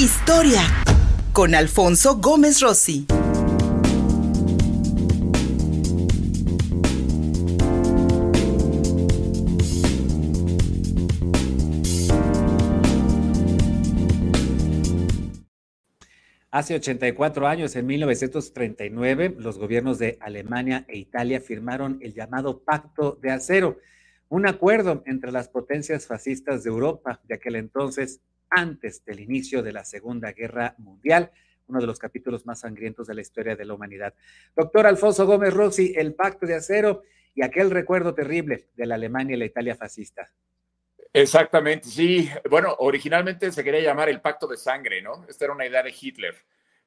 Historia con Alfonso Gómez Rossi. Hace 84 años, en 1939, los gobiernos de Alemania e Italia firmaron el llamado Pacto de Acero, un acuerdo entre las potencias fascistas de Europa de aquel entonces, antes del inicio de la Segunda Guerra Mundial, uno de los capítulos más sangrientos de la historia de la humanidad. Doctor Alfonso Gómez Rossi, el Pacto de Acero y aquel recuerdo terrible de la Alemania y la Italia fascista. Exactamente, sí. Bueno, originalmente se quería llamar el pacto de sangre, ¿no? Esta era una idea de Hitler,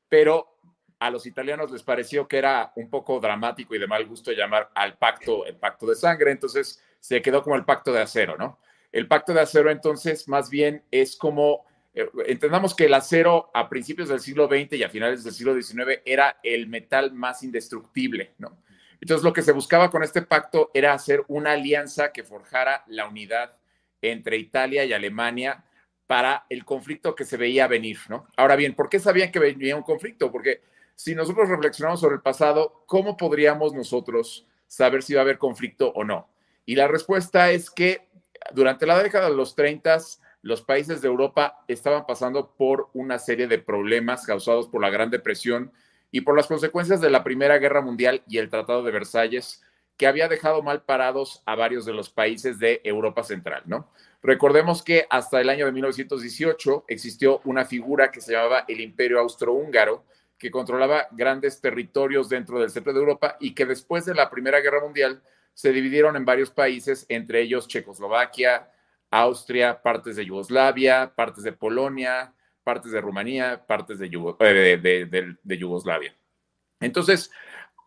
pero a los italianos les pareció que era un poco dramático y de mal gusto llamar al pacto el pacto de sangre, entonces se quedó como el pacto de acero, ¿no? El pacto de acero entonces más bien es como, eh, entendamos que el acero a principios del siglo XX y a finales del siglo XIX era el metal más indestructible, ¿no? Entonces lo que se buscaba con este pacto era hacer una alianza que forjara la unidad entre Italia y Alemania para el conflicto que se veía venir, ¿no? Ahora bien, ¿por qué sabían que venía un conflicto? Porque si nosotros reflexionamos sobre el pasado, ¿cómo podríamos nosotros saber si va a haber conflicto o no? Y la respuesta es que durante la década de los 30, los países de Europa estaban pasando por una serie de problemas causados por la Gran Depresión y por las consecuencias de la Primera Guerra Mundial y el Tratado de Versalles, que había dejado mal parados a varios de los países de Europa Central, ¿no? Recordemos que hasta el año de 1918 existió una figura que se llamaba el Imperio Austrohúngaro, que controlaba grandes territorios dentro del centro de Europa y que después de la Primera Guerra Mundial se dividieron en varios países, entre ellos Checoslovaquia, Austria, partes de Yugoslavia, partes de Polonia, partes de Rumanía, partes de, eh, Yugoslavia. Entonces,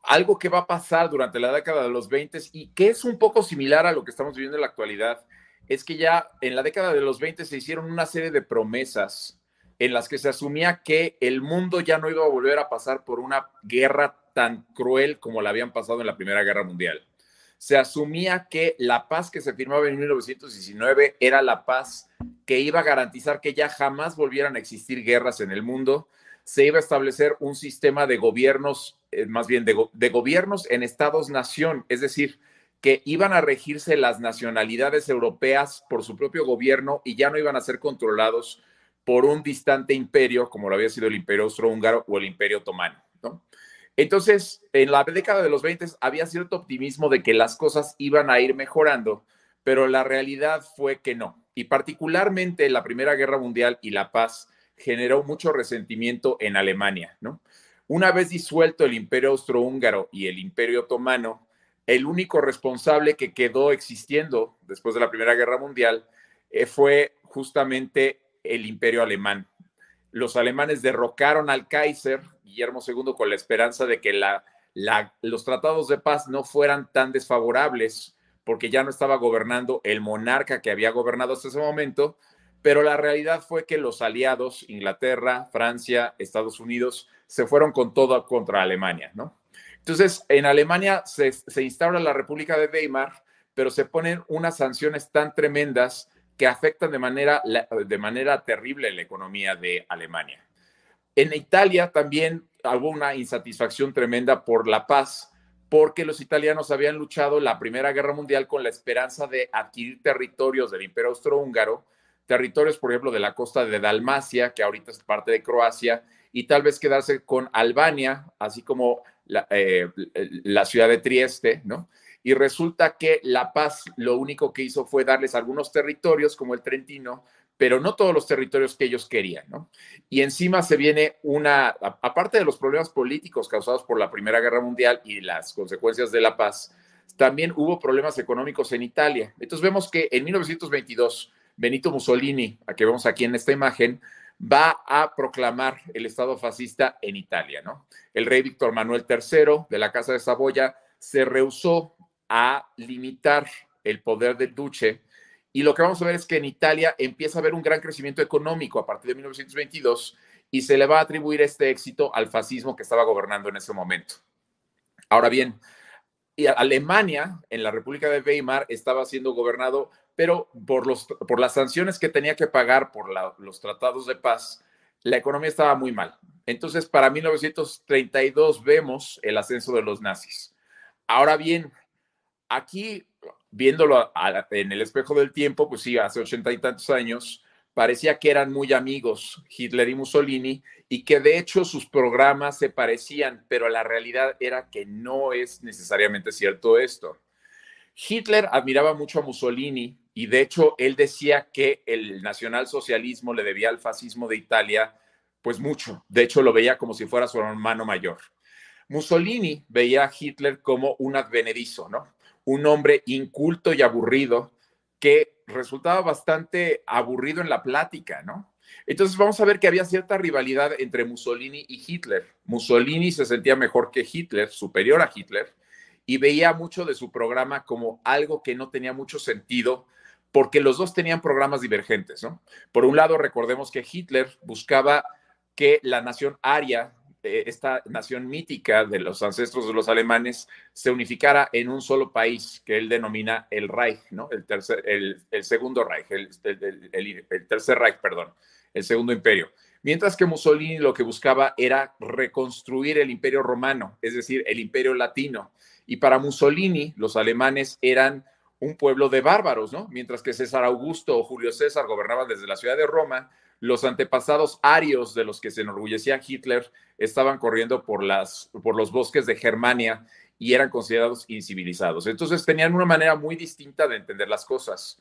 algo que va a pasar durante la década de los 20 y que es un poco similar a lo que estamos viviendo en la actualidad, es que ya en la década de los 20 se hicieron una serie de promesas en las que se asumía que el mundo ya no iba a volver a pasar por una guerra tan cruel como la habían pasado en la Primera Guerra Mundial. Se asumía que la paz que se firmaba en 1919 era la paz que iba a garantizar que ya jamás volvieran a existir guerras en el mundo, se iba a establecer un sistema de gobiernos, eh, más bien de, gobiernos en estados-nación, es decir, que iban a regirse las nacionalidades europeas por su propio gobierno y ya no iban a ser controlados por un distante imperio, como lo había sido el imperio austrohúngaro o el imperio otomano. ¿no? Entonces, en la década de los 20 había cierto optimismo de que las cosas iban a ir mejorando, pero la realidad fue que no. Y particularmente la Primera Guerra Mundial y la paz generó mucho resentimiento en Alemania, ¿no? Una vez disuelto el imperio austrohúngaro y el imperio otomano, el único responsable que quedó existiendo después de la Primera Guerra Mundial eh, fue justamente el imperio alemán. Los alemanes derrocaron al Kaiser Guillermo II con la esperanza de que los tratados de paz no fueran tan desfavorables porque ya no estaba gobernando el monarca que había gobernado hasta ese momento, pero la realidad fue que los aliados, Inglaterra, Francia, Estados Unidos, se fueron con todo contra Alemania, ¿no? Entonces, en Alemania se, se instaura la República de Weimar, pero se ponen unas sanciones tan tremendas que afectan de manera, de manera terrible la economía de Alemania. En Italia también hubo una insatisfacción tremenda por la paz, porque los italianos habían luchado la Primera Guerra Mundial con la esperanza de adquirir territorios del Imperio Austrohúngaro territorios, por ejemplo, de la costa de Dalmacia, que ahorita es parte de Croacia, y tal vez quedarse con Albania, así como la, eh, la, ciudad de Trieste, ¿no? Y resulta que La Paz lo único que hizo fue darles algunos territorios, como el Trentino, pero no todos los territorios que ellos querían, ¿no? Y encima se viene una, aparte de los problemas políticos causados por la Primera Guerra Mundial y las consecuencias de la paz, también hubo problemas económicos en Italia. Entonces vemos que en 1922 Benito Mussolini, a que vemos aquí en esta imagen, va a proclamar el Estado fascista en Italia, ¿no? El rey Víctor Manuel III de la Casa de Saboya se rehusó a limitar el poder del duce y lo que vamos a ver es que en Italia empieza a haber un gran crecimiento económico a partir de 1922 y se le va a atribuir este éxito al fascismo que estaba gobernando en ese momento. Ahora bien, Alemania en la República de Weimar estaba siendo gobernado pero por, los, por las sanciones que tenía que pagar por los tratados de paz, la economía estaba muy mal. Entonces, para 1932 vemos el ascenso de los nazis. Ahora bien, aquí, viéndolo en el espejo del tiempo, pues sí, hace ochenta y tantos años, parecía que eran muy amigos Hitler y Mussolini y que de hecho sus programas se parecían, pero la realidad era que no es necesariamente cierto esto. Hitler admiraba mucho a Mussolini y de hecho él decía que el nacionalsocialismo le debía al fascismo de Italia pues mucho. De hecho lo veía como si fuera su hermano mayor. Mussolini veía a Hitler como un advenedizo, ¿no? Un hombre inculto y aburrido que resultaba bastante aburrido en la plática, ¿no? Entonces vamos a ver que había cierta rivalidad entre Mussolini y Hitler. Mussolini se sentía mejor que Hitler, superior a Hitler, y veía mucho de su programa como algo que no tenía mucho sentido porque los dos tenían programas divergentes, ¿no? Por un lado, recordemos que Hitler buscaba que la nación aria esta nación mítica de los ancestros de los alemanes se unificara en un solo país que él denomina el Reich, ¿no? El, tercer, el, segundo Reich, el, el, tercer Reich, perdón, el segundo imperio. Mientras que Mussolini lo que buscaba era reconstruir el imperio romano, es decir, el imperio latino. Y para Mussolini, los alemanes eran un pueblo de bárbaros, ¿no? Mientras que César Augusto o Julio César gobernaban desde la ciudad de Roma, los antepasados arios de los que se enorgullecía Hitler estaban corriendo por, las, por los bosques de Germania y eran considerados incivilizados. Entonces tenían una manera muy distinta de entender las cosas.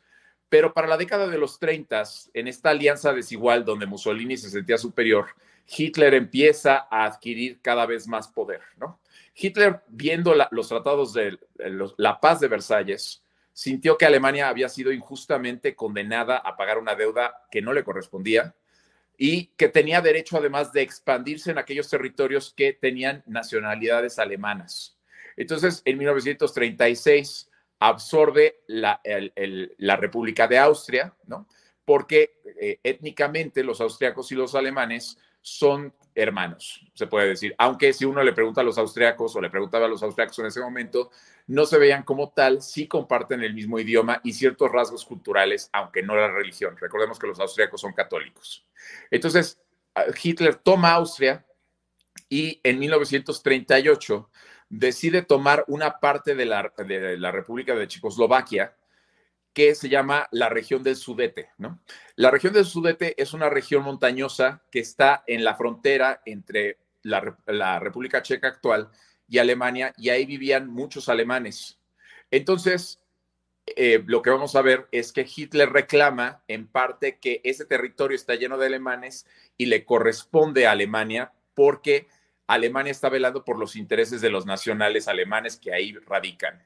Pero para la década de los 30, en esta alianza desigual donde Mussolini se sentía superior, Hitler empieza a adquirir cada vez más poder. ¿no? Hitler, viendo los tratados de la paz de Versalles, sintió que Alemania había sido injustamente condenada a pagar una deuda que no le correspondía y que tenía derecho además de expandirse en aquellos territorios que tenían nacionalidades alemanas. Entonces, en 1936 absorbe la, República de Austria, ¿no? Porque eh, étnicamente los austriacos y los alemanes son hermanos, se puede decir. Aunque si uno le pregunta a los austriacos o le preguntaba a los austriacos en ese momento, no se veían como tal, sí comparten el mismo idioma y ciertos rasgos culturales, aunque no la religión. Recordemos que los austriacos son católicos. Entonces, Hitler toma Austria y en 1938 decide tomar una parte de la, de la República de Checoslovaquia que se llama la región del Sudete, ¿no? La región del Sudete es una región montañosa que está en la frontera entre la, República Checa actual y Alemania, y ahí vivían muchos alemanes. Entonces, eh, lo que vamos a ver es que Hitler reclama en parte que ese territorio está lleno de alemanes y le corresponde a Alemania porque Alemania está velando por los intereses de los nacionales alemanes que ahí radican.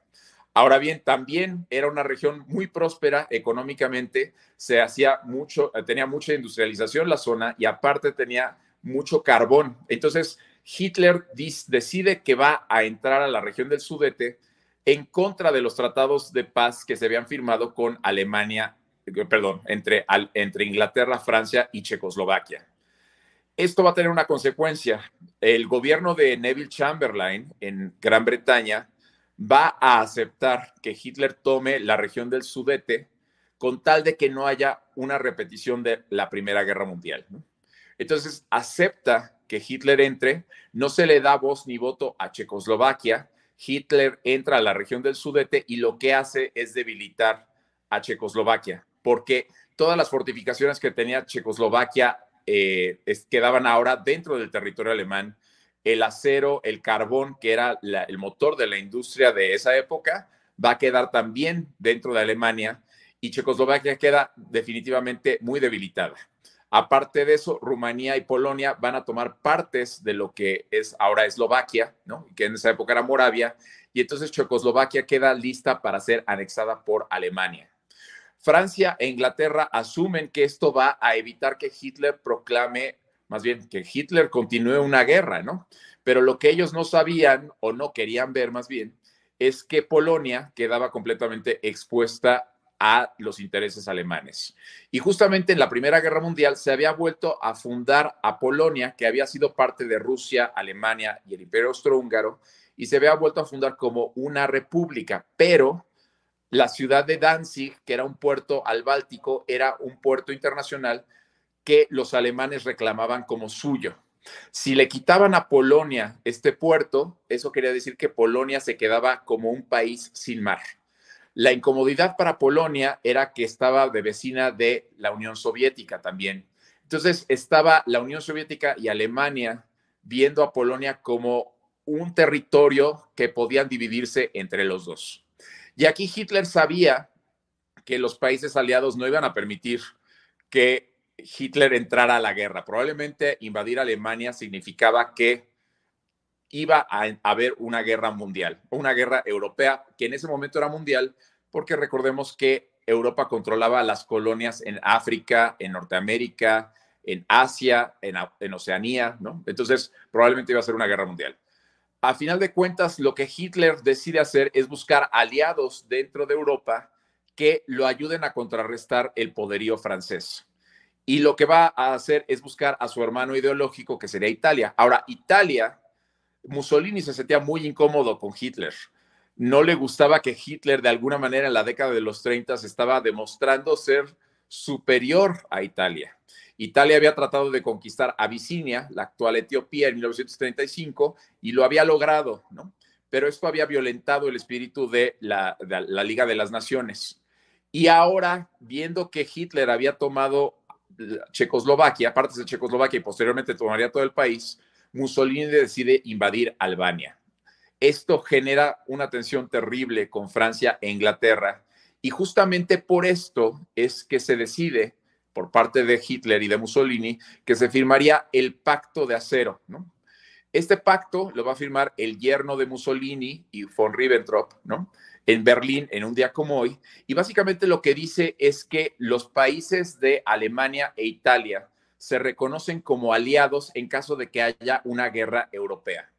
Ahora bien, también era una región muy próspera económicamente, se hacía mucho, tenía mucha industrialización la zona y aparte tenía mucho carbón. Entonces, Hitler decide que va a entrar a la región del Sudete en contra de los tratados de paz que se habían firmado con Alemania, eh, perdón, entre, entre Inglaterra, Francia y Checoslovaquia. Esto va a tener una consecuencia. El gobierno de Neville Chamberlain en Gran Bretaña va a aceptar que Hitler tome la región del Sudete con tal de que no haya una repetición de la Primera Guerra Mundial. Entonces acepta que Hitler entre, no se le da voz ni voto a Checoslovaquia, Hitler entra a la región del Sudete y lo que hace es debilitar a Checoslovaquia, porque todas las fortificaciones que tenía Checoslovaquia eh, quedaban ahora dentro del territorio alemán. El acero, el carbón, que era el motor de la industria de esa época, va a quedar también dentro de Alemania y Checoslovaquia queda definitivamente muy debilitada. Aparte de eso, Rumanía y Polonia van a tomar partes de lo que es ahora Eslovaquia, ¿no? que en esa época era Moravia, y entonces Checoslovaquia queda lista para ser anexada por Alemania. Francia e Inglaterra asumen que esto va a evitar que Hitler proclame, más bien que Hitler continúe una guerra, ¿no? Pero lo que ellos no sabían o no querían ver más bien es que Polonia quedaba completamente expuesta a los intereses alemanes. Y justamente en la Primera Guerra Mundial se había vuelto a fundar a Polonia, que había sido parte de Rusia, Alemania y el Imperio Austrohúngaro, y se había vuelto a fundar como una república, pero la ciudad de Danzig, que era un puerto al Báltico, era un puerto internacional que los alemanes reclamaban como suyo. Si le quitaban a Polonia este puerto, eso quería decir que Polonia se quedaba como un país sin mar. La incomodidad para Polonia era que estaba de vecina de la Unión Soviética también. Entonces estaba la Unión Soviética y Alemania viendo a Polonia como un territorio que podían dividirse entre los dos. Y aquí Hitler sabía que los países aliados no iban a permitir que Hitler entrara a la guerra. Probablemente invadir Alemania significaba que iba a haber una guerra mundial, una guerra europea, que en ese momento era mundial, porque recordemos que Europa controlaba las colonias en África, en Norteamérica, en Asia, en, Oceanía, ¿no? Entonces, probablemente iba a ser una guerra mundial. A final de cuentas, lo que Hitler decide hacer es buscar aliados dentro de Europa que lo ayuden a contrarrestar el poderío francés. Y lo que va a hacer es buscar a su hermano ideológico, que sería Italia. Ahora, Italia, Mussolini se sentía muy incómodo con Hitler. No le gustaba que Hitler, de alguna manera, en la década de los 30 estaba demostrando ser superior a Italia. Italia había tratado de conquistar Abisinia, la actual Etiopía, en 1935, y lo había logrado, ¿no? Pero esto había violentado el espíritu de la, de la Liga de las Naciones. Y ahora, viendo que Hitler había tomado Checoslovaquia, partes de Checoslovaquia y posteriormente tomaría todo el país, Mussolini decide invadir Albania. Esto genera una tensión terrible con Francia e Inglaterra y justamente por esto es que se decide por parte de Hitler y de Mussolini que se firmaría el pacto de acero, ¿no? Este pacto lo va a firmar el yerno de Mussolini y von Ribbentrop, ¿no? En Berlín en un día como hoy. Y básicamente lo que dice es que los países de Alemania e Italia se reconocen como aliados en caso de que haya una guerra europea.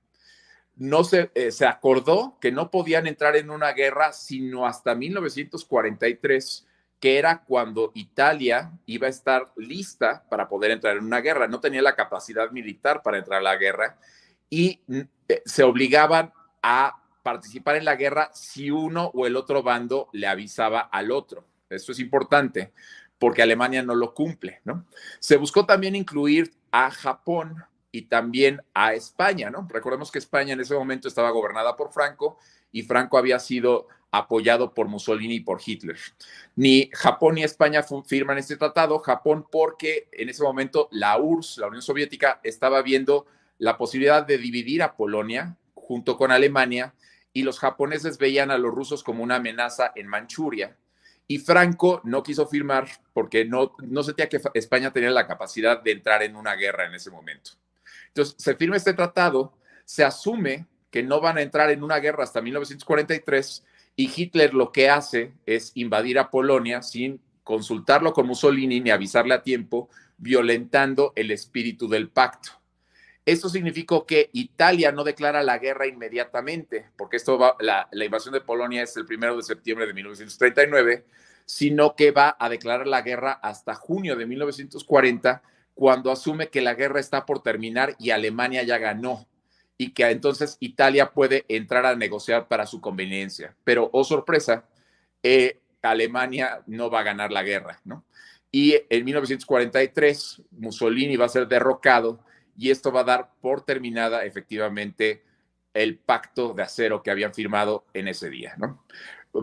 No se, eh, se acordó que no podían entrar en una guerra sino hasta 1943, que era cuando Italia iba a estar lista para poder entrar en una guerra. No tenía la capacidad militar para entrar a la guerra y eh, se obligaban a participar en la guerra si uno o el otro bando le avisaba al otro. Esto es importante porque Alemania no lo cumple, ¿no? Se buscó también incluir a Japón y también a España, ¿no? Recordemos que España en ese momento estaba gobernada por Franco y Franco había sido apoyado por Mussolini y por Hitler. Ni Japón ni España firman este tratado, Japón porque en ese momento la URSS, la Unión Soviética, estaba viendo la posibilidad de dividir a Polonia junto con Alemania y los japoneses veían a los rusos como una amenaza en Manchuria. Y Franco no quiso firmar porque no, no sentía que España tenía la capacidad de entrar en una guerra en ese momento. Entonces, se firma este tratado, se asume que no van a entrar en una guerra hasta 1943 y Hitler lo que hace es invadir a Polonia sin consultarlo con Mussolini ni avisarle a tiempo, violentando el espíritu del pacto. Esto significó que Italia no declara la guerra inmediatamente, porque esto la, invasión de Polonia es el primero de septiembre de 1939, sino que va a declarar la guerra hasta junio de 1940, cuando asume que la guerra está por terminar y Alemania ya ganó y que entonces Italia puede entrar a negociar para su conveniencia. Pero, oh sorpresa, eh, Alemania no va a ganar la guerra, ¿no? Y en 1943 Mussolini va a ser derrocado y esto va a dar por terminada efectivamente el pacto de acero que habían firmado en ese día, ¿no?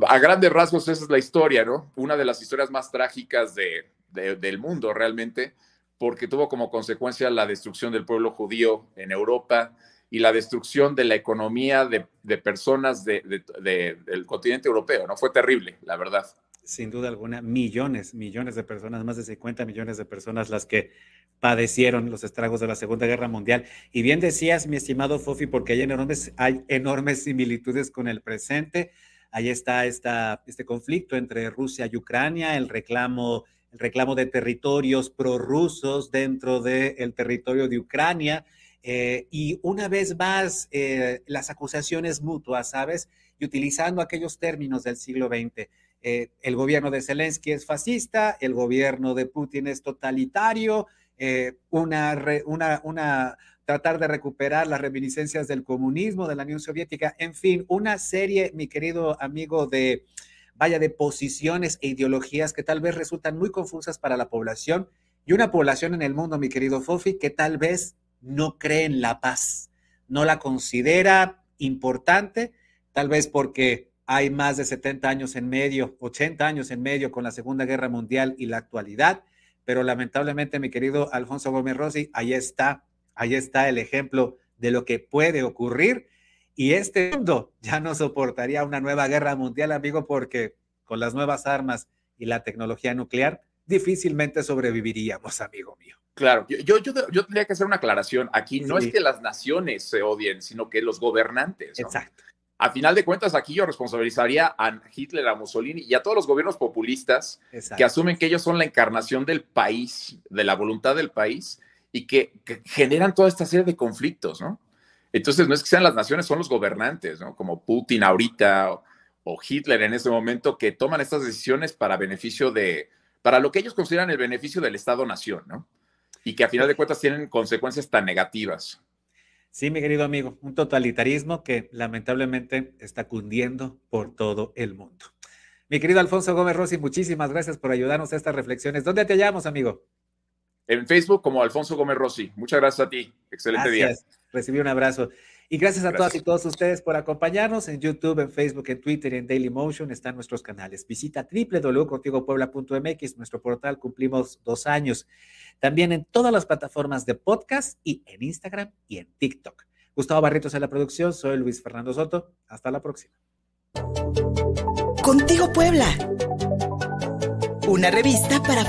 A grandes rasgos esa es la historia, ¿no? Una de las historias más trágicas de, del mundo realmente, porque tuvo como consecuencia la destrucción del pueblo judío en Europa y la destrucción de la economía de, de personas del continente europeo, ¿no? Fue terrible, la verdad sin duda alguna, millones, millones de personas, más de 50 millones de personas las que padecieron los estragos de la Segunda Guerra Mundial. Y bien decías, mi estimado Fofi, porque hay enormes, hay enormes similitudes con el presente. Ahí está esta, este conflicto entre Rusia y Ucrania, el reclamo, el reclamo de territorios prorrusos dentro del territorio de Ucrania. Eh, y una vez más, eh, las acusaciones mutuas, ¿sabes? Y utilizando aquellos términos del siglo XX. Eh, el gobierno de Zelensky es fascista, el gobierno de Putin es totalitario, eh, una, tratar de recuperar las reminiscencias del comunismo, de la Unión Soviética, en fin, una serie, mi querido amigo, de, vaya, de posiciones e ideologías que tal vez resultan muy confusas para la población y una población en el mundo, mi querido Fofi, que tal vez no cree en la paz, no la considera importante, tal vez porque hay más de 70 años en medio, 80 años en medio con la Segunda Guerra Mundial y la actualidad, pero lamentablemente, mi querido Alfonso Gómez Rossi, ahí está, ahí está el ejemplo de lo que puede ocurrir y este mundo ya no soportaría una nueva guerra mundial, amigo, porque con las nuevas armas y la tecnología nuclear, difícilmente sobreviviríamos, amigo mío. Claro, yo, yo, yo tendría que hacer una aclaración. Aquí no es que las naciones se odien, sino que los gobernantes. Exacto. A final de cuentas, aquí yo responsabilizaría a Hitler, a Mussolini y a todos los gobiernos populistas Exacto. que asumen que ellos son la encarnación del país, de la voluntad del país y que, que, generan toda esta serie de conflictos, ¿no? Entonces, no es que sean las naciones, son los gobernantes, ¿no? Como Putin ahorita o, o Hitler en ese momento que toman estas decisiones para beneficio de, para lo que ellos consideran el beneficio del Estado-nación, ¿no? Y que a final de cuentas tienen consecuencias tan negativas. Sí, mi querido amigo, un totalitarismo que lamentablemente está cundiendo por todo el mundo. Mi querido Alfonso Gómez Rossi, muchísimas gracias por ayudarnos a estas reflexiones. ¿Dónde te hallamos, amigo? En Facebook como Alfonso Gómez Rossi. Muchas gracias a ti. Excelente gracias. día. Recibí un abrazo. Y gracias a gracias. todas y todos ustedes por acompañarnos en YouTube, en Facebook, en Twitter y en Dailymotion están nuestros canales. Visita www.contigopuebla.mx, nuestro portal, cumplimos dos años. También en todas las plataformas de podcast y en Instagram y en TikTok. Gustavo Barritos en la producción, soy Luis Fernando Soto. Hasta la próxima. Contigo Puebla. Una revista para